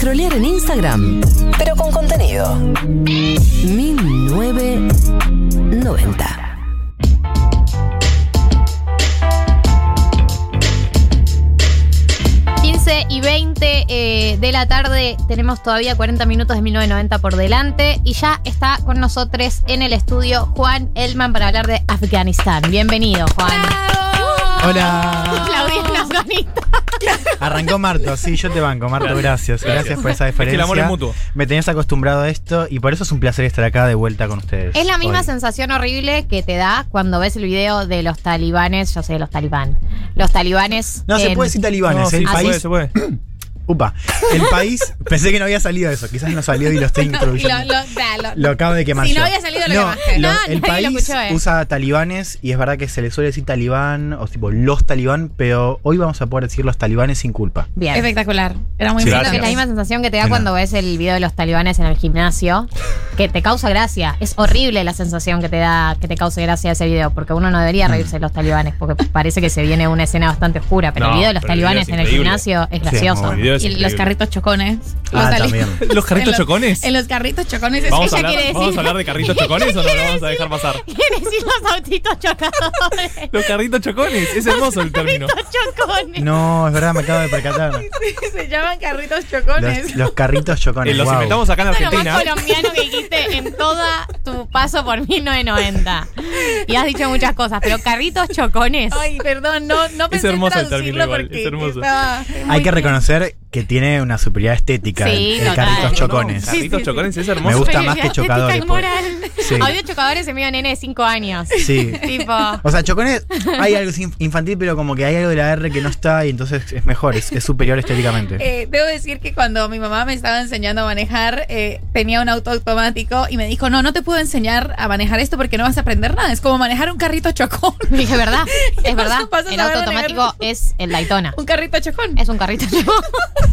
Scrollear en Instagram, pero con contenido. 1990. 15 y 20 eh, de la tarde tenemos todavía 40 minutos de 1990 por delante y ya está con nosotros en el estudio Juan Elman para hablar de Afganistán. Bienvenido, Juan. Hola. Claudia. Arrancó Marto, sí, yo te banco, Marto, gracias. Gracias, por esa Es que diferencia. el amor es mutuo. Me tenías acostumbrado a esto y por eso es un placer estar acá de vuelta con ustedes. Es la misma hoy. sensación horrible que te da cuando ves el video de los talibanes, yo sé, los talibán. Los talibanes. No, se puede decir talibanes, No, sí, el se país. puede, se puede. Upa, el país, pensé que no había salido eso, quizás no salió y lo estoy introduciendo. lo- da, lo- Lo acabo de quemar Si yo. no había salido, lo no, quemaste. lo- No, el país escuchó, eh. usa talibanes y es verdad que se le suele decir talibán o tipo los talibán, pero hoy vamos a poder decir los talibanes sin culpa. Bien. Espectacular. Era muy Sí, que es la misma sensación que te da cuando ves el video de los talibanes en el gimnasio, que te causa gracia. Es horrible la sensación que te da, que te cause gracia ese video, porque uno no debería reírse de los talibanes, porque parece que se viene una escena bastante oscura, pero No, el video de los talibanes es en el gimnasio es Sí, gracioso. video es Y los carritos chocones. Los Ah, también. ¿Los carritos en los- chocones? En los carritos chocones. es- ¿Vamos a, Ella hablar, quiere ¿Vamos decir- a hablar de carritos chocones o no lo vamos a dejar pasar? Quiere decir los autitos chocadores. Los carritos chocones, es hermoso el término. chocones. No, es verdad, me acabo de percatar. Se llaman carritos chocones. Los, los carritos chocones. Eh, los wow. inventamos acá en Lo más Argentina. colombiano que dijiste en toda tu paso por 1990. Y has dicho muchas cosas, pero carritos chocones. Ay, perdón, no, no pensé en hermoso el término igual, porque es hermoso. Hay que reconocer que tiene una superioridad estética Sí, el, el carritos No, chocones. Carritos Sí, sí, chocones es Me hermoso. gusta más que chocadores. moral. Sí. Audio chocadores se medio nene de 5 años. Sí. tipo. O sea, chocones, hay algo inf- infantil, pero como que hay algo de la R que no está y entonces es mejor, es, es superior estéticamente. Eh, debo decir que cuando mi mamá me estaba enseñando a manejar, eh, tenía un auto automático y me dijo, no, no te puedo enseñar a manejar esto porque no vas a aprender nada. Es como manejar un carrito chocón. Dije, ¿verdad? Es verdad. El auto automático es el Daytona. un carrito chocón. Es un carrito chocón.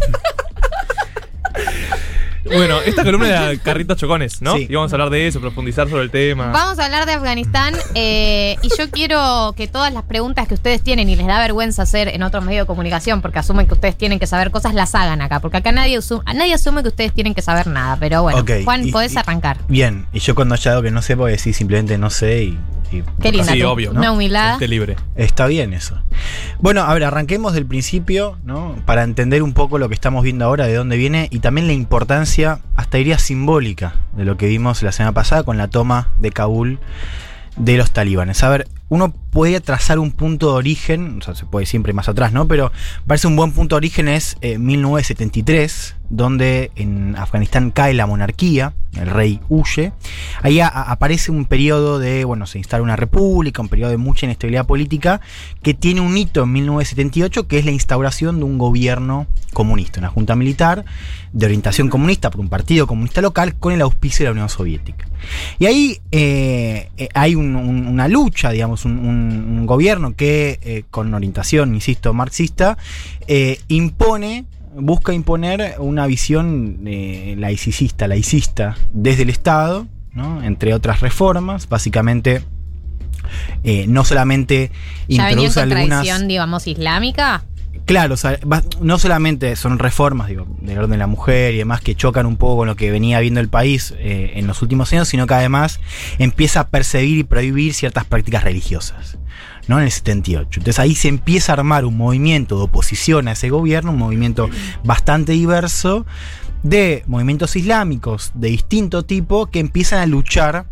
Bueno, esta columna era carritos chocones, ¿no? Sí. Y vamos a hablar de eso, profundizar sobre el tema. Vamos a hablar de Afganistán eh, y yo quiero que todas las preguntas que ustedes tienen y les da vergüenza hacer en otros medios de comunicación porque asumen que ustedes tienen que saber cosas, las hagan acá. Porque acá nadie, asu- nadie asume que ustedes tienen que saber nada. Pero bueno, Juan, y- podés y- arrancar. Bien, y yo cuando haya algo que no sé, puedo decir simplemente no sé y. y- Qué linda Sí, obvio, Una ¿no? humildad. Esté libre. Está bien eso. Bueno, a ver, arranquemos del principio, ¿no? Para entender un poco lo que estamos viendo ahora, de dónde viene y también la importancia, hasta diría simbólica, de lo que vimos la semana pasada con la toma de Kabul de los talibanes. A ver, uno puede trazar un punto de origen, o sea, se puede siempre más atrás, ¿no? Pero parece un buen punto de origen es eh, 1973, donde en Afganistán cae la monarquía, el rey huye. Ahí aparece un periodo de, bueno, se instala una república, un periodo de mucha inestabilidad política, que tiene un hito en 1978, que es la instauración de un gobierno comunista, una junta militar de orientación comunista por un partido comunista local con el auspicio de la Unión Soviética. Y ahí eh, eh, hay un- un- una lucha, digamos, un, un- un gobierno que eh, con orientación, insisto, marxista, eh, impone, busca imponer una visión eh, laicista, laicista desde el Estado, ¿no? entre otras reformas, básicamente eh, no solamente ¿Ya venía en introduce algunas... digamos, islámica? Claro, no solamente son reformas digo, del orden de la mujer y demás que chocan un poco con lo que venía viendo el país eh, en los últimos años, sino que además empieza a perseguir y prohibir ciertas prácticas religiosas. ¿no? En el 78. Entonces ahí se empieza a armar un movimiento de oposición a ese gobierno, un movimiento bastante diverso de movimientos islámicos de distinto tipo que empiezan a luchar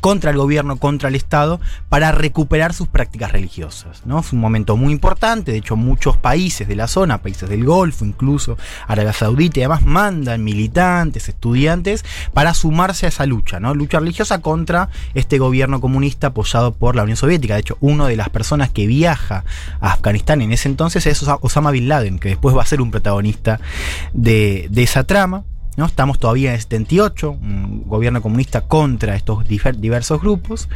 contra el gobierno, contra el Estado, para recuperar sus prácticas religiosas. ¿no? Es un momento muy importante, de hecho muchos países de la zona, países del Golfo, incluso Arabia Saudita y además mandan militantes, estudiantes, para sumarse a esa lucha, ¿no? lucha religiosa contra este gobierno comunista apoyado por la Unión Soviética. De hecho, una de las personas que viaja a Afganistán en ese entonces es Osa- Osama Bin Laden, que después va a ser un protagonista de, de esa trama. ¿No? Estamos todavía en el 78, un gobierno comunista contra estos diversos grupos.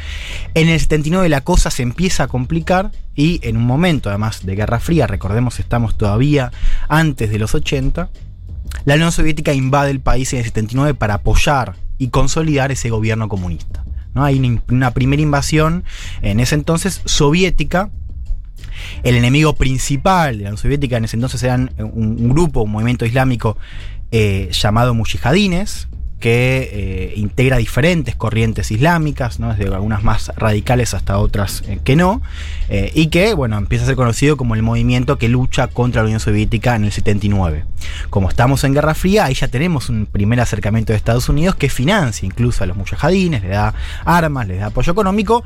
En el 79 la cosa se empieza a complicar y en un momento además de Guerra Fría, recordemos estamos todavía antes de los 80, la Unión Soviética invade el país en el 79 para apoyar y consolidar ese gobierno comunista. ¿no? Hay una, primera invasión en ese entonces soviética El enemigo principal de la Unión Soviética en ese entonces eran un, un grupo, un movimiento islámico eh, llamado mujahidines, que eh, integra diferentes corrientes islámicas, ¿no? desde algunas más radicales hasta otras eh, que no, y que bueno, empieza a ser conocido como el movimiento que lucha contra la Unión Soviética en el 79. Como estamos en Guerra Fría, ahí ya tenemos un primer acercamiento de Estados Unidos que financia incluso a los mujahidines, le da armas, les da apoyo económico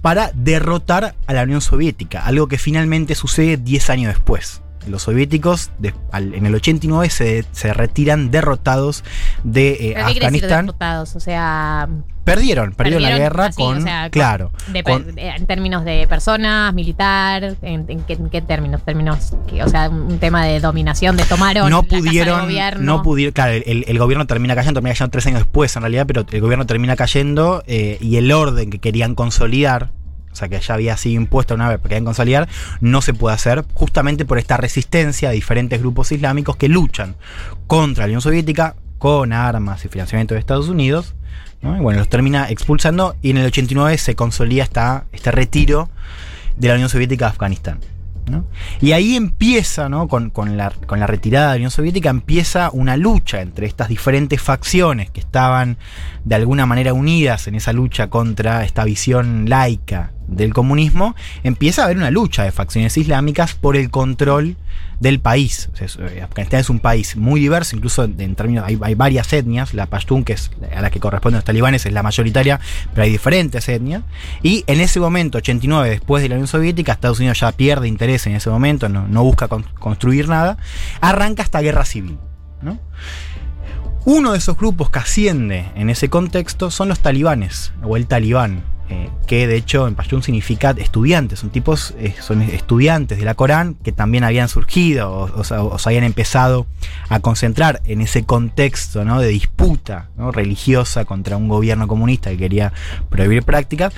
para derrotar a la Unión Soviética, algo que finalmente sucede 10 años después los soviéticos de, al, en el 89 se, se retiran derrotados de eh, ¿Pero qué quiere decir Afganistán. derrotados? O sea, Perdieron, perdieron la guerra así, con. o sea, claro. de- con- de- en términos de personas, militar, ¿en, en qué, en qué términos? términos que- o sea, un tema de dominación, de tomaron no la casa pudieron, gobierno. no pudieron, claro, el, el gobierno termina cayendo, termina cayendo tres años después en realidad, pero el gobierno termina cayendo eh, y el orden que querían consolidar, o sea que ya había sido impuesto una vez, pero querían consolidar, no se puede hacer justamente por esta resistencia de diferentes grupos islámicos que luchan contra la Unión Soviética con armas y financiamiento de Estados Unidos. Y bueno, los termina expulsando y en el 89 se consolida esta, este retiro de la Unión Soviética de Afganistán. Y ahí empieza, ¿no? con, con la, con la retirada de la Unión Soviética, empieza una lucha entre estas diferentes facciones que estaban de alguna manera unidas en esa lucha contra esta visión laica del comunismo, empieza a haber una lucha de facciones islámicas por el control del país. Eh, Afganistán es un país muy diverso, incluso en, términos, hay, hay varias etnias, la Pashtun, que es a la que corresponden los talibanes, es la mayoritaria, pero hay diferentes etnias. Y en ese momento, 89, después de la Unión Soviética, Estados Unidos ya pierde interés en ese momento, no, busca con- construir nada, arranca esta guerra civil. ¿no? Uno de esos grupos que asciende en ese contexto son los talibanes, o el talibán, eh, que de hecho en Pashtun significa estudiantes, son tipos, eh, son estudiantes de la Corán que también habían surgido o, o se habían empezado a concentrar en ese contexto ¿no? de disputa ¿no? religiosa contra un gobierno comunista que quería prohibir prácticas.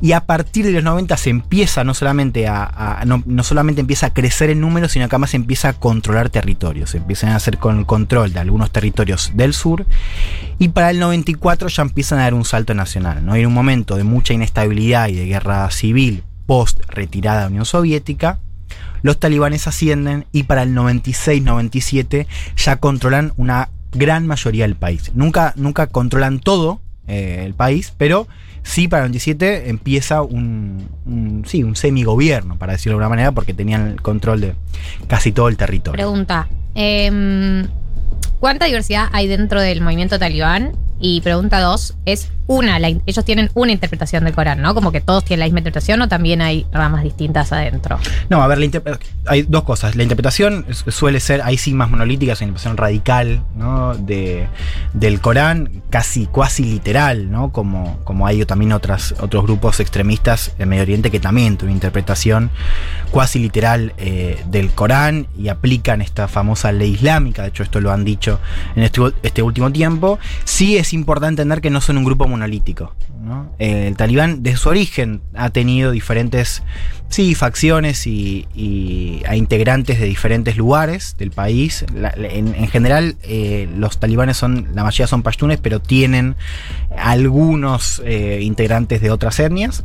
Y a partir de los 90 se empieza no solamente a, no, no solamente empieza a crecer en números, sino que además se empieza a controlar territorios. Se empiezan a hacer con el control de algunos territorios del sur. Y para el 94 ya empiezan a dar un salto nacional. ¿no? En un momento de mucha inestabilidad y de guerra civil post retirada de la Unión Soviética, los talibanes ascienden y para el 96-97 ya controlan una gran mayoría del país. Nunca, nunca controlan todo eh, el país, pero sí para el 97 empieza un, sí, un semigobierno, para decirlo de alguna manera, porque tenían el control de casi todo el territorio. Pregunta, em, ¿cuánta diversidad hay dentro del movimiento talibán? Y pregunta dos, es una, la ellos tienen una interpretación del Corán, ¿no? Como que todos tienen la misma interpretación o también hay ramas distintas adentro. No, a ver, la hay dos cosas. La interpretación su- suele ser, ahí sí más monolítica, es una interpretación radical, ¿no? De, del Corán, casi, cuasi literal, ¿no? Como, como hay también otras, otros grupos extremistas en Medio Oriente que también tienen interpretación cuasi literal eh, del Corán y aplican esta famosa ley islámica. De hecho, esto lo han dicho en este, este último tiempo. Sí es importante entender que no son un grupo monolítico. ¿no? Eh, el talibán, desde su origen, ha tenido diferentes sí, facciones y, a integrantes de diferentes lugares del país. En, en general, eh, los talibanes son, la mayoría son pashtunes, pero tienen algunos eh, integrantes de otras etnias.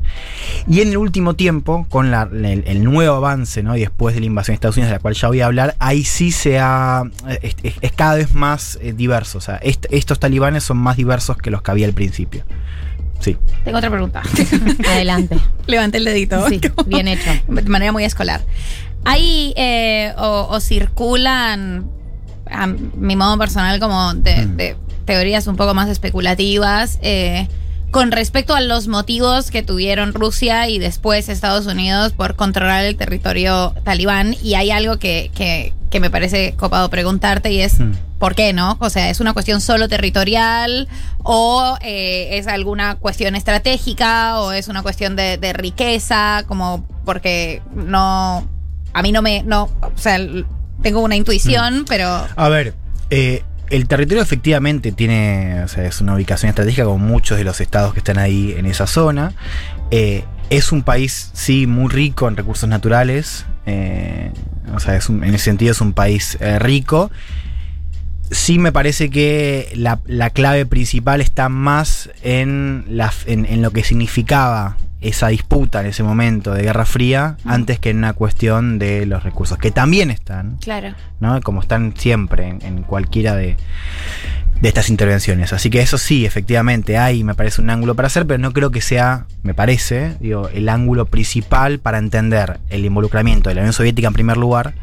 Y en el último tiempo, con el, nuevo avance, y después de la invasión de Estados Unidos, de la cual ya voy a hablar, ahí sí se ha. es, cada vez más eh, diverso. O sea, est- estos talibanes son más diversos que los que había al principio. Sí. Tengo otra pregunta. Adelante. Levanté el dedito. Sí, bien hecho. De manera muy escolar. Hay eh, o, o circulan, a mi modo personal, como de, Mm. de teorías un poco más especulativas eh, con respecto a los motivos que tuvieron Rusia y después Estados Unidos por controlar el territorio talibán. Y hay algo que, que, que me parece copado preguntarte y es... Mm. ¿Por qué no? O sea, ¿es una cuestión solo territorial o eh, es alguna cuestión estratégica o es una cuestión de, de riqueza? Como porque no, a mí no me, no, o sea, tengo una intuición, pero A ver, eh, el territorio efectivamente tiene, o sea, es una ubicación estratégica como muchos de los estados que están ahí en esa zona. Eh, es un país, sí, muy rico en recursos naturales. eh, o sea, es un- en ese sentido es un país eh, rico. Sí me parece que la, la clave principal está más en, la, en, en lo que significaba esa disputa en ese momento de Guerra Fría antes que en una cuestión de los recursos, que también están, Claro. ¿no? Como están siempre en, en cualquiera de, de estas intervenciones. Así que eso sí, efectivamente, hay, me parece, un ángulo para hacer, pero no creo que sea, me parece, digo, el ángulo principal para entender el involucramiento de la Unión Soviética en primer lugar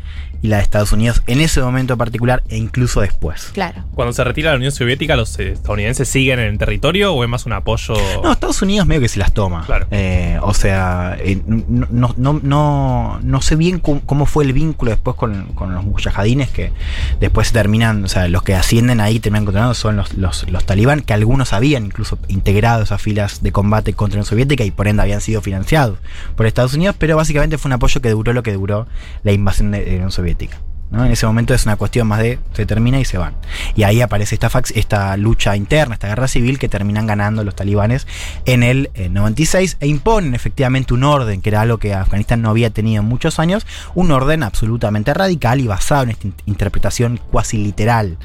y la de Estados Unidos en ese momento particular e incluso después. Claro. Cuando se retira la Unión Soviética, ¿los estadounidenses siguen en el territorio o es más un apoyo? No, Estados Unidos medio que se las toma. Claro. Eh, o sea, eh, no, no, no, no, no sé bien cómo, cómo fue el vínculo después con, con los mujahidines que después se terminan, o sea, los que ascienden ahí terminan controlando son los, los, los talibán, que algunos habían incluso integrado esas filas de combate contra la Unión Soviética y por ende habían sido financiados por Estados Unidos, pero básicamente fue un apoyo que duró lo que duró la invasión de, de la Unión Soviética. ¿No? En ese momento es una cuestión más de se termina y se van. Y ahí aparece esta, fax, esta lucha interna, esta guerra civil que terminan ganando los talibanes en el eh, 96 e imponen efectivamente un orden, que era algo que Afganistán no había tenido en muchos años, un orden absolutamente radical y basado en esta in- interpretación cuasi literal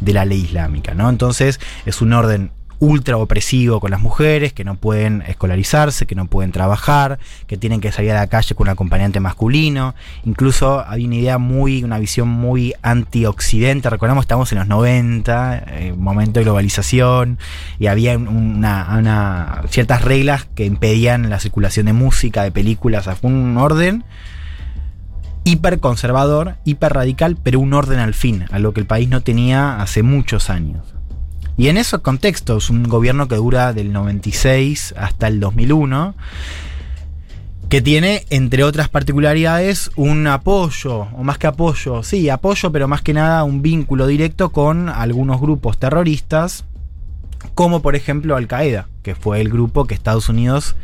de la ley islámica. ¿no? Entonces es un orden ultra opresivo con las mujeres, que no pueden escolarizarse, que no pueden trabajar, que tienen que salir a la calle con un acompañante masculino. Incluso había una idea muy, una visión muy anti-occidente. Recordamos, estamos en los 90, eh, momento de globalización, y había un- una, ciertas reglas que impedían la circulación de música, de películas. O sea, fue un orden hiper conservador, hiper radical, pero un orden al fin, a lo que el país no tenía hace muchos años. Y en esos contextos, un gobierno que dura del 96 hasta el 2001, que tiene, entre otras particularidades, un apoyo, o más que apoyo, sí, apoyo, pero más que nada un vínculo directo con algunos grupos terroristas, como por ejemplo Al Qaeda, que fue el grupo que Estados Unidos,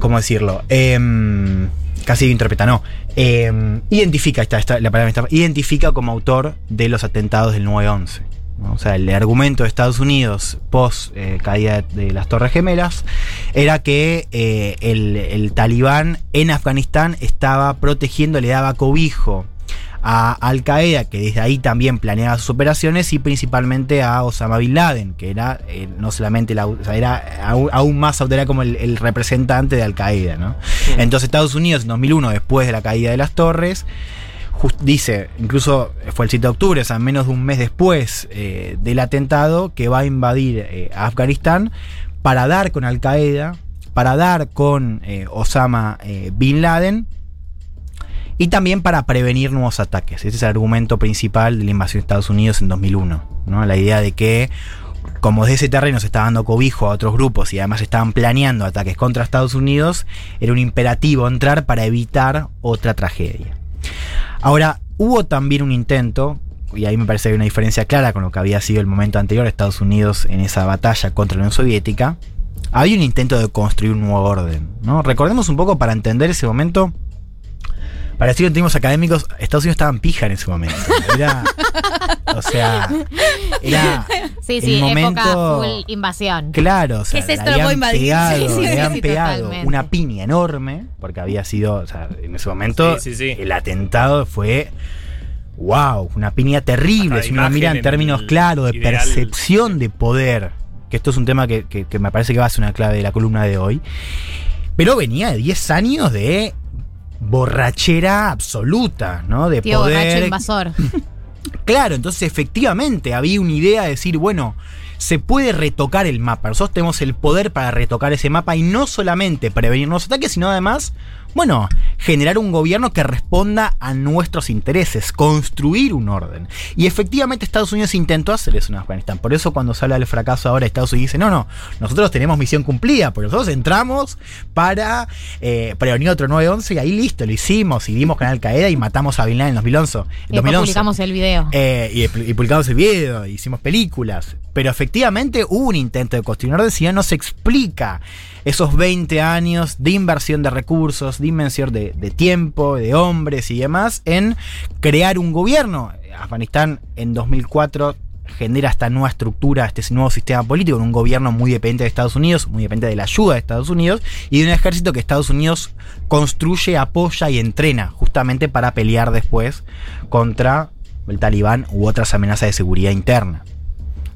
¿cómo decirlo? Em, casi interpreta, no. Em, identifica, esta- la palabra esta- identifica como autor de los atentados del 9-11. O sea, el argumento de Estados Unidos post eh, caída de las Torres Gemelas era que eh, el, el talibán en Afganistán estaba protegiendo, le daba cobijo a Al Qaeda, que desde ahí también planeaba sus operaciones, y principalmente a Osama Bin Laden, que era eh, no solamente la, o sea, era aún, aún más era como el, el representante de Al Qaeda, ¿no? Entonces Estados Unidos en 2001, después de la caída de las torres, dice, incluso fue el 7 de octubre, o sea, menos de un mes después eh, del atentado, que va a invadir eh, Afganistán para dar con Al Qaeda, para dar con eh, Osama Bin Laden y también para prevenir nuevos ataques. Ese es el argumento principal de la invasión de Estados Unidos en 2001. ¿no? La idea de que, como de ese terreno se estaba dando cobijo a otros grupos y además estaban planeando ataques contra Estados Unidos, era un imperativo entrar para evitar otra tragedia. Ahora, hubo también un intento, y ahí me parece que hay una diferencia clara con lo que había sido el momento anterior Estados Unidos en esa batalla contra la Unión Soviética, había un intento de construir un nuevo orden. ¿no? Recordemos un poco para entender ese momento. Para decirlo en términos académicos, Estados Unidos estaba en pija en ese momento. Era. o sea. Era. Sí, el sí, momento- época full invasión. Claro, o sea, ¿Qué es esto? Lo habían invadir. pegado, Sí, sí, habían sí, pegado totalmente. una piña enorme, porque había sido, o sea, en ese momento Sí, sí, sí. el atentado fue wow, una piña terrible, si uno mira en términos el claros de ideal. percepción de poder, que esto es un tema que, que- que me parece que va a ser una clave de la columna de hoy, pero venía de 10 años de borrachera absoluta, ¿no? De Tío borracho poder invasor. Claro, entonces efectivamente había una idea de decir, bueno, se puede retocar el mapa. Nosotros tenemos el poder para retocar ese mapa y no solamente prevenir nuevos ataques, sino además, bueno, generar un gobierno que responda a nuestros intereses, construir un orden. Y efectivamente Estados Unidos intentó hacer eso en Afganistán. Por eso cuando se habla del fracaso ahora, Estados Unidos dice, no, no, nosotros tenemos misión cumplida, porque nosotros entramos para eh, prevenir otro 9-11 y ahí listo, lo hicimos y dimos con Al Qaeda y matamos a Bin Laden en 2011. Y después 2011. publicamos el video. Eh, y, y publicamos el video, hicimos películas. Pero efectivamente hubo un intento de construir un orden, si no, se explica esos 20 años de inversión de recursos, de inversión de, de tiempo, de hombres y demás, en crear un gobierno. Afganistán en 2004 genera esta nueva estructura, este nuevo sistema político, en un gobierno muy dependiente de Estados Unidos, muy dependiente de la ayuda de Estados Unidos, y de un ejército que Estados Unidos construye, apoya y entrena, justamente para pelear después contra el talibán u otras amenazas de seguridad interna.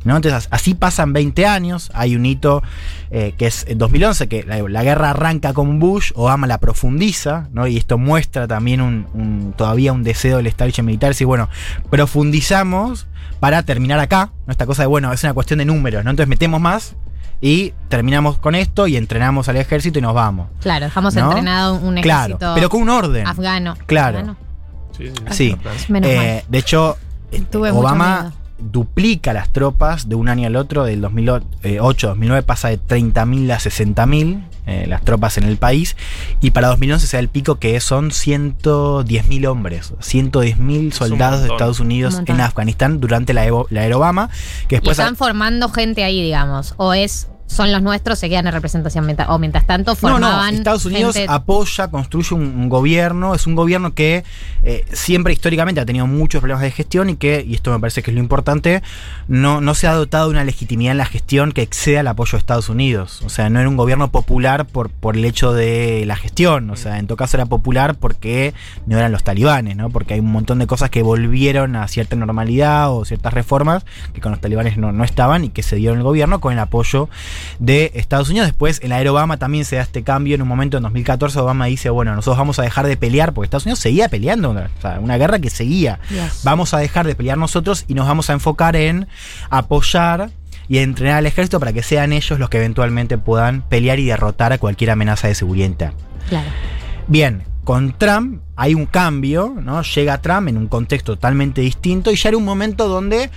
¿No? Entonces, así pasan 20 años. Hay un hito eh, que es en 2011, que la, la guerra arranca con Bush, Obama la profundiza, ¿no? Y esto muestra también un, un- todavía un deseo del establishment militar. Decir, bueno, profundizamos para terminar acá. ¿no? Esta cosa de, bueno, es una cuestión de números, ¿no? Entonces metemos más y terminamos con esto y entrenamos al ejército y nos vamos. Claro, dejamos ¿no? entrenado un Claro, ejército pero con un orden. afgano. Claro. Afgano. Sí, Sí. Menos Eh, mal. de hecho, Tuve Obama miedo. Duplica las tropas de un año al otro, del 2008 2009 pasa de 30.000 a 60.000 eh, las tropas en el país, y para 2011 se da el pico que son 110.000 hombres, 110.000 un soldados de. Estados Unidos en Afganistán durante la, Evo- la era Obama, que Y están formando gente ahí, digamos. O es son los nuestros, se quedan en representación. mientras- o mientras tanto No, formaban. no, Estados Unidos gente- apoya, construye un, un gobierno, es un gobierno que eh, siempre históricamente ha tenido muchos problemas de gestión y que, y esto me parece que es lo importante, no, no se ha dotado de una legitimidad en la gestión que exceda el apoyo de Estados Unidos. O sea, no era un gobierno popular por, por el hecho de la gestión, o sea, en todo caso era popular porque no eran los talibanes, ¿no? Porque hay un montón de cosas que volvieron a cierta normalidad o ciertas reformas que con los talibanes no, no estaban y que se dieron el gobierno con el apoyo de Estados Unidos. Después, en la era Obama también se da este cambio. En un momento, en 2014, Obama dice, bueno, nosotros vamos a dejar de pelear, porque Estados Unidos seguía peleando, o sea, una guerra que seguía. Yes. Vamos a dejar de pelear nosotros y nos vamos a enfocar en apoyar y entrenar al ejército para que sean ellos los que eventualmente puedan pelear y derrotar a cualquier amenaza de seguridad interna. Claro. Bien, con Trump hay un cambio, ¿no? Llega Trump en un contexto totalmente distinto y ya era un momento donde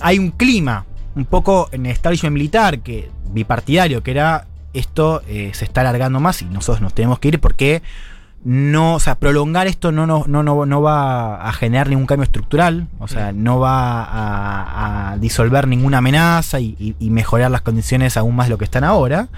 hay un clima un poco en el establishment militar que bipartidario que era esto eh, se está alargando más y nosotros nos tenemos que ir porque no, o sea, prolongar esto no, no, no, no, no va a generar ningún cambio estructural, o sea, no va a, a disolver ninguna amenaza y, y- y mejorar las condiciones aún más de lo que están ahora.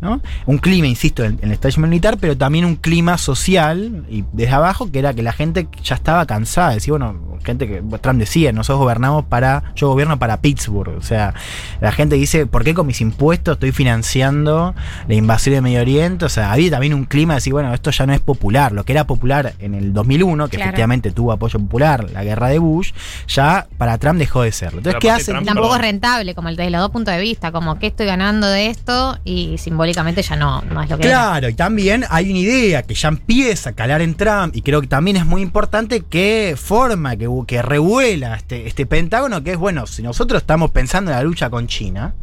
¿No? Un clima, insisto, en, en el establishment militar, pero también un clima social y desde abajo que era que la gente ya estaba cansada. Decía, bueno, gente que Trump decía, nosotros gobernamos para, yo gobierno para Pittsburgh. O sea, la gente dice, ¿por qué con mis impuestos estoy financiando la invasión de Medio Oriente? O sea, había también un clima de decir, bueno, esto ya no es popular. Lo que era popular en el 2001, que Claro. efectivamente tuvo apoyo popular, la guerra de Bush, ya para Trump dejó de serlo. Entonces, Pero ¿qué? Trump- Tampoco es rentable, como el de los dos puntos de vista, como que estoy ganando de esto y simbólicamente ya no, es lo que. Claro, y también hay una idea que ya empieza a calar en Trump y creo que también es muy importante que forma, que, que revuela este, este Pentágono, que es, bueno, si nosotros estamos pensando en la lucha con China,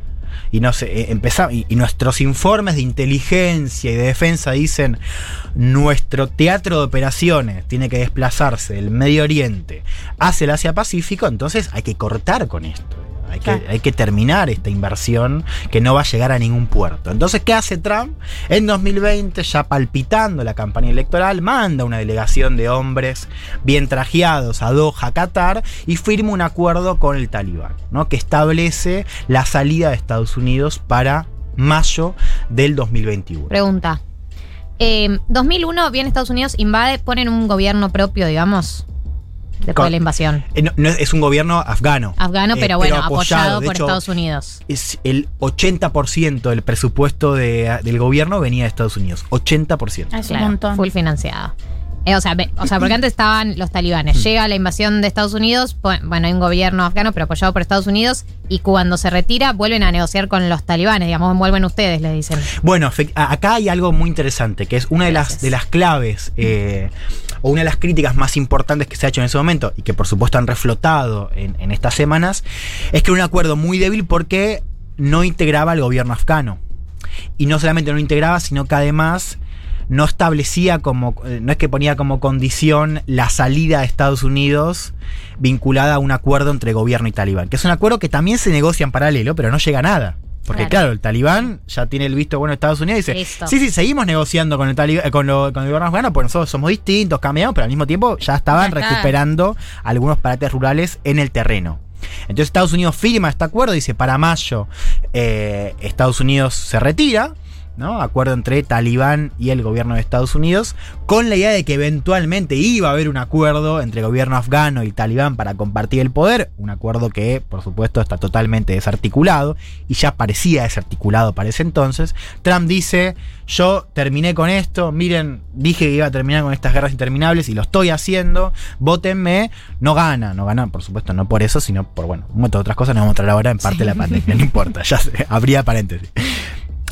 y eh, empezamos, y, y nuestros informes de inteligencia y de defensa dicen nuestro teatro de operaciones tiene que desplazarse del Medio Oriente hacia el Asia Pacífico, entonces hay que cortar con esto. Hay que, hay que terminar esta inversión que no va a llegar a ningún puerto. Entonces, ¿qué hace Trump? En 2020, ya palpitando la campaña electoral, manda una delegación de hombres bien trajeados a Doha, Qatar, y firma un acuerdo con el talibán, ¿no? que establece la salida de Estados Unidos para mayo del 2021. Pregunta. Eh, 2001 viene Estados Unidos, invade, ponen un gobierno propio, digamos, después Con- de la invasión. Eh, no- no, es un gobierno afgano. Afgano, Eh, pero bueno, apoyado, por hecho, Estados Unidos. Es el 80% del presupuesto de- del gobierno venía de Estados Unidos. 80%. Es Claro, un montón. Full financiado. Eh, o, sea, ve- o sea, porque antes estaban los Mm. talibanes. Llega la invasión de Estados Unidos, bueno, hay un gobierno afgano, pero apoyado por Estados Unidos, y cuando se retira, vuelven a negociar con los talibanes, digamos, vuelven ustedes, les dicen. Bueno, acá hay algo muy interesante, que es una de las, de las claves eh, o una de las críticas más importantes que se ha hecho en ese momento y que por supuesto han reflotado en, estas semanas, es que era un acuerdo muy débil porque no integraba al gobierno afgano. Y no solamente no integraba, sino que además no establecía como, eh, no es que ponía como condición la salida de Estados Unidos vinculada a un acuerdo entre gobierno y talibán, que es un acuerdo que también se negocia en paralelo, pero no llega a nada. Porque Claro. claro, el talibán ya tiene el visto bueno de Estados Unidos y dice, Listo. sí, sí, seguimos negociando con el, talib- eh, con, lo- con el gobierno afgano, porque nosotros somos distintos, cambiamos, pero al mismo tiempo ya estaban recuperando algunos parates rurales en el terreno. Entonces Estados Unidos firma este acuerdo, dice, para mayo eh, Estados Unidos se retira ¿no? Acuerdo entre Talibán y el gobierno de Estados Unidos, con la idea de que eventualmente iba a haber un acuerdo entre el gobierno afgano y Talibán para compartir el poder, un acuerdo que, por supuesto, está totalmente desarticulado y ya parecía desarticulado para ese entonces. Trump dice, yo terminé con esto, miren, dije que iba a terminar con estas guerras interminables y lo estoy haciendo, votenme, no gana, no gana, por supuesto, no por eso, sino por, bueno, un montón de otras cosas, nos vamos a mostrar ahora en parte de la pandemia, no importa, ya sé, habría paréntesis.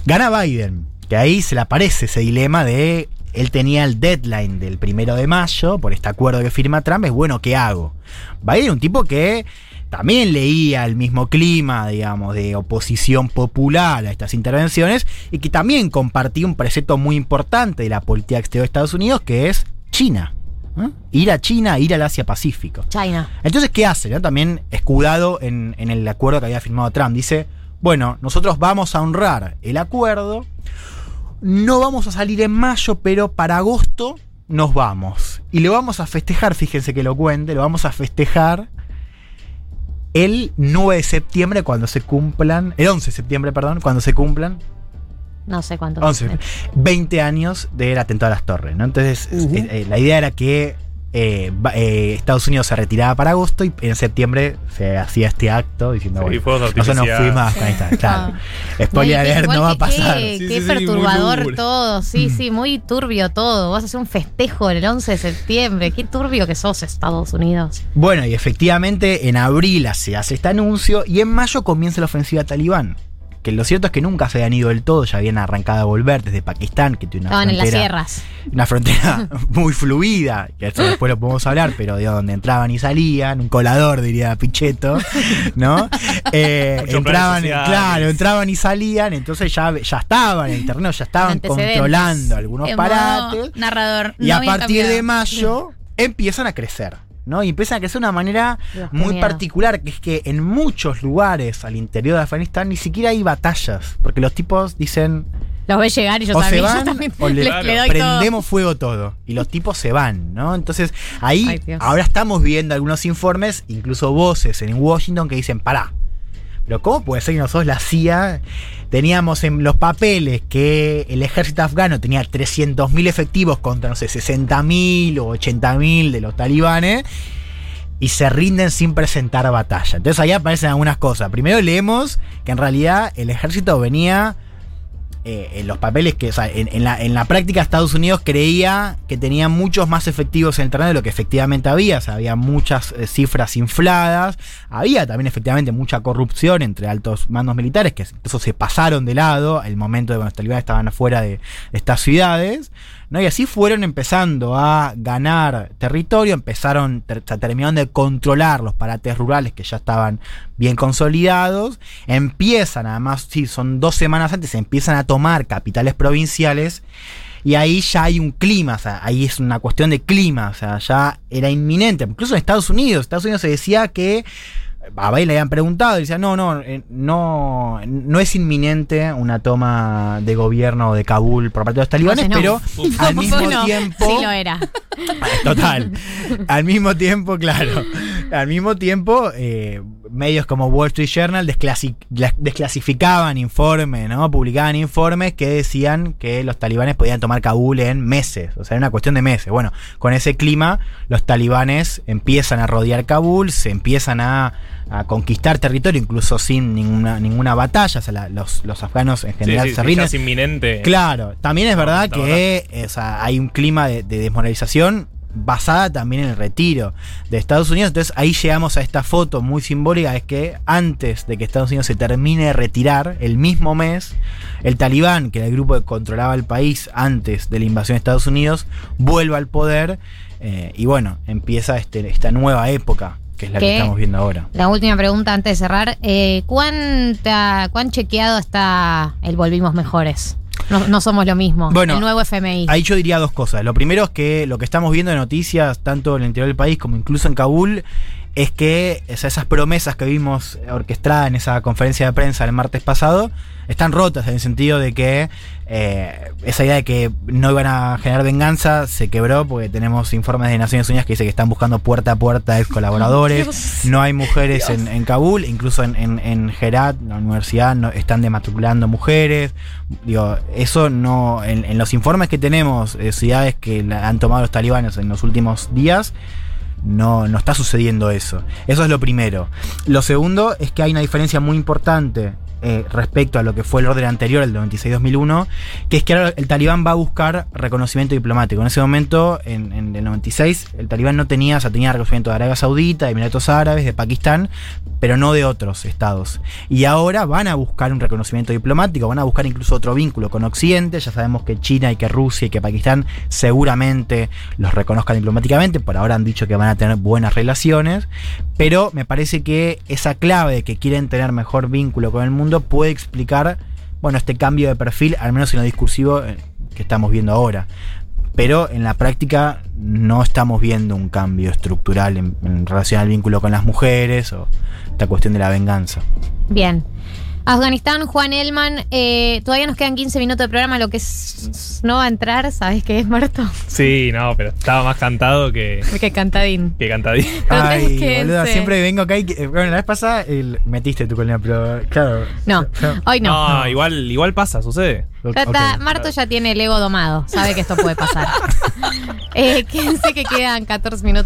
Gana Biden, que ahí se le aparece ese dilema de él tenía el deadline del primero de mayo por este acuerdo que firma Trump, es bueno, ¿qué hago? Biden un tipo que también leía el mismo clima, digamos, de oposición popular a estas intervenciones y que también compartía un precepto muy importante de la política exterior de Estados Unidos, que es China. ¿eh? Ir a China, ir al Asia-Pacífico. China. Entonces, ¿qué hace? no? También escudado en, en el acuerdo que había firmado Trump. Dice, bueno, nosotros vamos a honrar el acuerdo, no vamos a salir en mayo, pero para agosto nos vamos. Y lo vamos a festejar, fíjense que lo cuente, lo vamos a festejar el 9 de septiembre cuando se cumplan, el 11 de septiembre, perdón, cuando se cumplan No sé cuánto. 11, 20 años del atentado a las torres, ¿no? Entonces, eh, eh, la idea era que eh, eh, Estados Unidos se retiraba para agosto y en septiembre se hacía este acto diciendo, Sí, bueno, nosotros nos fuimos a Afganistán, claro. Spoiler alert, no va a pasar. Qué, Sí, qué sí, perturbador todo. Sí, sí, muy turbio todo. Vas a hacer un festejo el 11 de septiembre. Qué turbio que sos, Estados Unidos. Bueno, y efectivamente en abril se hace este anuncio y en mayo comienza la ofensiva talibán. Que lo cierto es que nunca se habían ido del todo, ya habían arrancado a volver desde Pakistán, que tiene una Estaban en las frontera- sierras. una frontera muy fluida, que eso después lo podemos hablar, pero de donde entraban y salían, un colador diría Pichetto, ¿no? Eh, entraban, claro, entraban y salían, entonces ya, ya estaban en el terreno, ya estaban controlando algunos parates. narrador. Y no a partir de mayo empiezan a crecer. ¿No? Y empiezan a crecer de una manera Dios, muy particular, que es que en muchos lugares al interior de Afganistán ni siquiera hay batallas, porque los tipos dicen, Los ves llegar y yo o también, se yo van también o le, les- Claro. le doy prendemos fuego todo. Y los tipos se van, ¿no? Entonces ahí Ay, ahora estamos viendo algunos informes, incluso voces en Washington que dicen, pará. Pero ¿cómo puede ser que nosotros la CIA teníamos en los papeles que el ejército afgano tenía 300.000 efectivos contra, no sé, 60.000 o 80.000 de los talibanes? y se rinden sin presentar batalla. Entonces ahí aparecen algunas cosas. Primero leemos que en realidad el ejército venía eh, en los papeles que, o sea, en, en la, en la práctica Estados Unidos creía que tenía muchos más efectivos en el terreno de lo que efectivamente había. O sea, había muchas eh, cifras infladas. Había también efectivamente mucha corrupción entre altos mandos militares que incluso se pasaron de lado el momento de cuando los talibanes estaban afuera de estas ciudades. ¿No? Y así fueron empezando a ganar territorio, empezaron, ter- terminaron de controlar los parates rurales que ya estaban bien consolidados, empiezan, además, sí, son dos semanas antes, empiezan a tomar capitales provinciales y ahí ya hay un clima, ahí es una cuestión de clima, o sea, ya era inminente, incluso en Estados Unidos, Estados Unidos se decía que a Biden le habían preguntado y decía, no, no, eh, no, no es inminente una toma de gobierno de Kabul por parte de los talibanes, no. pero al mismo tiempo... Sí lo era. Total. al mismo tiempo, claro. Al mismo tiempo, eh, medios como Wall Street Journal desclasi- la- desclasificaban informes, ¿no? Publicaban informes que decían que los talibanes podían tomar Kabul en meses. O sea, era una cuestión de meses. Bueno, con ese clima, los talibanes empiezan a rodear Kabul, se empiezan a, a conquistar territorio, incluso sin ninguna, ninguna batalla. O sea, la- los, los afganos en general sí, se sí, rinden. ya es inminente. Claro, también es verdad que eh, o sea, hay un clima de, de desmoralización basada también en el retiro de Estados Unidos. Entonces ahí llegamos a esta foto muy simbólica, es que antes de que Estados Unidos se termine de retirar, el mismo mes, el talibán, que era el grupo que controlaba el país antes de la invasión de Estados Unidos, vuelve al poder eh, y bueno, empieza este, esta nueva época, que es la que estamos viendo ahora. La última pregunta antes de cerrar. Eh, ¿cuánta, ¿Cuán chequeado está el Volvimos Mejores? No, no somos lo mismo. Bueno, el nuevo FMI. Ahí yo diría dos cosas. Lo primero es que lo que estamos viendo de noticias, tanto en el interior del país como incluso en Kabul, es que esas promesas que vimos orquestadas en esa conferencia de prensa el martes pasado están rotas en el sentido de que eh, esa idea de que no iban a generar venganza se quebró porque tenemos informes de Naciones Unidas que dice que están buscando puerta a puerta ex colaboradores. No hay mujeres en, en Kabul, incluso en, en, en Herat, la universidad, no, están dematriculando mujeres. Digo, eso no. En, en los informes que tenemos de ciudades que la han tomado los talibanes en los últimos días, no, no está sucediendo eso. Eso es lo primero. Lo segundo es que hay una diferencia muy importante eh, respecto a lo que fue el orden anterior, el 96-2001, que es que ahora el talibán va a buscar reconocimiento diplomático. En ese momento, en, en el 96, el talibán no tenía, o tenía reconocimiento de Arabia Saudita, de Emiratos Árabes, de Pakistán, pero no de otros estados. Y ahora van a buscar un reconocimiento diplomático, van a buscar incluso otro vínculo con Occidente. Ya sabemos que China y que Rusia y que Pakistán seguramente los reconozcan diplomáticamente. Por ahora han dicho que van a tener buenas relaciones. Pero me parece que esa clave de que quieren tener mejor vínculo con el mundo puede explicar, bueno, este cambio de perfil, al menos en lo discursivo eh, que estamos viendo ahora. Pero en la práctica no estamos viendo un cambio estructural en, en relación al vínculo con las mujeres o esta cuestión de la venganza. Bien. Afganistán, Juan Elman, eh, todavía nos quedan 15 minutos de programa, lo que es- no va a entrar, ¿sabes qué es, Marto? Sí, no, pero estaba más cantado que, Porque cantadín. que cantadín. Ay, Quédense. boluda, siempre vengo acá y. que- Bueno, la vez pasada el- metiste tu colina, pero claro. No, hoy no. No, igual, igual pasa, sucede. Marto ya tiene el ego domado, sabe que esto puede pasar. eh, quédense que quedan 14 minutos.